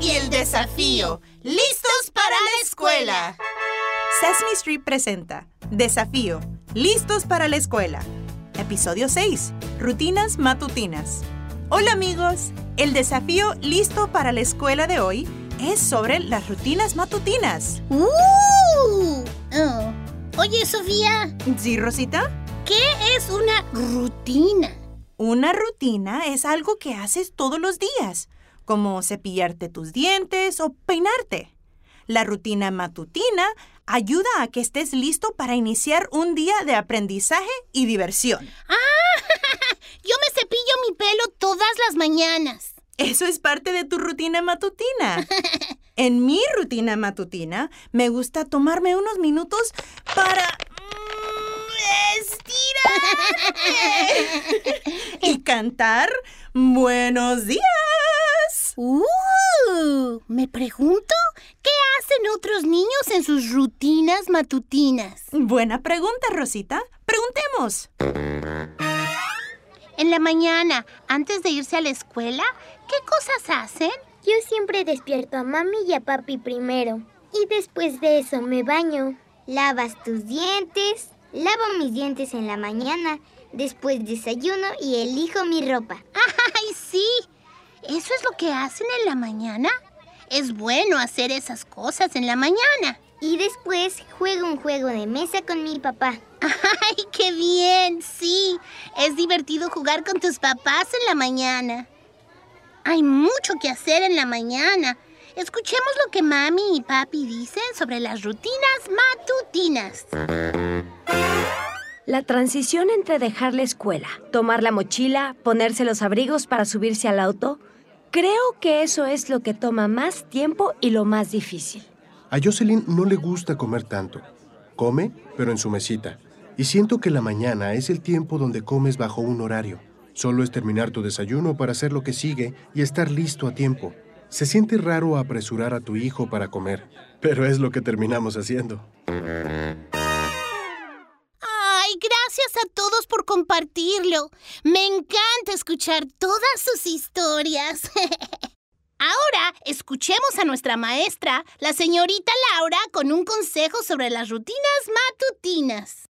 Y el desafío. ¡Listos para la escuela! Sesame Street presenta Desafío. Listos para la escuela. Episodio 6. Rutinas matutinas. Hola amigos. El desafío listo para la escuela de hoy es sobre las rutinas matutinas. ¡Uh! Oh. Oye, Sofía, ¿Sí, Rosita? ¿qué es una rutina? Una rutina es algo que haces todos los días, como cepillarte tus dientes o peinarte. La rutina matutina ayuda a que estés listo para iniciar un día de aprendizaje y diversión. Yo me cepillo mi pelo todas las mañanas. Eso es parte de tu rutina matutina. En mi rutina matutina me gusta tomarme unos minutos para mm, estirarme y cantar buenos días. ¡Uh! Me pregunto, ¿qué hacen otros niños en sus rutinas matutinas? Buena pregunta, Rosita. Preguntemos. En la mañana, antes de irse a la escuela, ¿qué cosas hacen? Yo siempre despierto a mami y a papi primero. Y después de eso me baño. Lavas tus dientes. Lavo mis dientes en la mañana. Después desayuno y elijo mi ropa. ¡Ay, sí! ¿Eso es lo que hacen en la mañana? Es bueno hacer esas cosas en la mañana. Y después juego un juego de mesa con mi papá. ¡Ay, qué bien! Sí, es divertido jugar con tus papás en la mañana. Hay mucho que hacer en la mañana. Escuchemos lo que mami y papi dicen sobre las rutinas matutinas. La transición entre dejar la escuela, tomar la mochila, ponerse los abrigos para subirse al auto, creo que eso es lo que toma más tiempo y lo más difícil. A Jocelyn no le gusta comer tanto. Come, pero en su mesita. Y siento que la mañana es el tiempo donde comes bajo un horario. Solo es terminar tu desayuno para hacer lo que sigue y estar listo a tiempo. Se siente raro apresurar a tu hijo para comer, pero es lo que terminamos haciendo. ¡Ay, gracias a todos por compartirlo! Me encanta escuchar todas sus historias. Ahora escuchemos a nuestra maestra, la señorita Laura, con un consejo sobre las rutinas matutinas.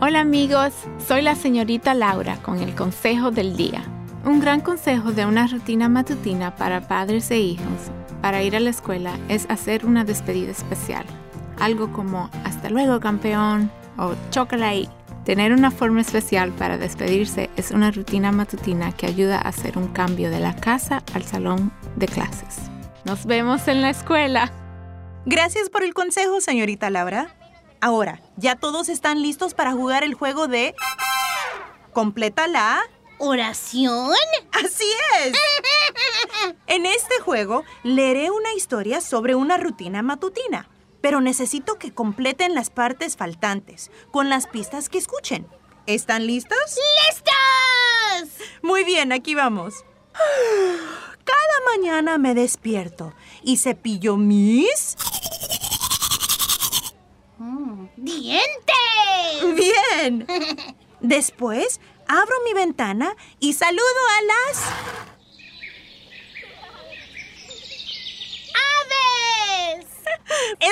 Hola amigos, soy la señorita Laura con el consejo del día. Un gran consejo de una rutina matutina para padres e hijos para ir a la escuela es hacer una despedida especial. Algo como hasta luego campeón o chocolate. Tener una forma especial para despedirse es una rutina matutina que ayuda a hacer un cambio de la casa al salón de clases. Nos vemos en la escuela. Gracias por el consejo, señorita Laura. Ahora, ¿ya todos están listos para jugar el juego de... Completa la... ¿Oración? Así es. En este juego leeré una historia sobre una rutina matutina, pero necesito que completen las partes faltantes con las pistas que escuchen. ¿Están listos? ¡Listos! Muy bien, aquí vamos. Cada mañana me despierto y cepillo mis... ¡Dientes! Bien. Después abro mi ventana y saludo a las...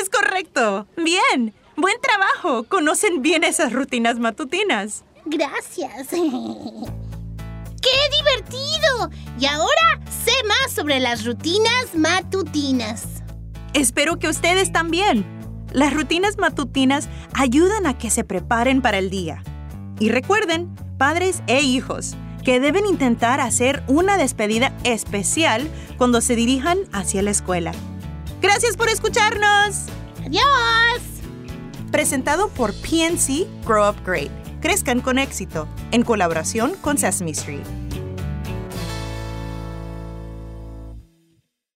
Es correcto. Bien. Buen trabajo. Conocen bien esas rutinas matutinas. Gracias. ¡Qué divertido! Y ahora sé más sobre las rutinas matutinas. Espero que ustedes también. Las rutinas matutinas ayudan a que se preparen para el día. Y recuerden, padres e hijos, que deben intentar hacer una despedida especial cuando se dirijan hacia la escuela. Gracias por escucharnos. ¡Adiós! Presentado por PNC Grow Up Great. Crezcan con éxito, en colaboración con Sesame Street.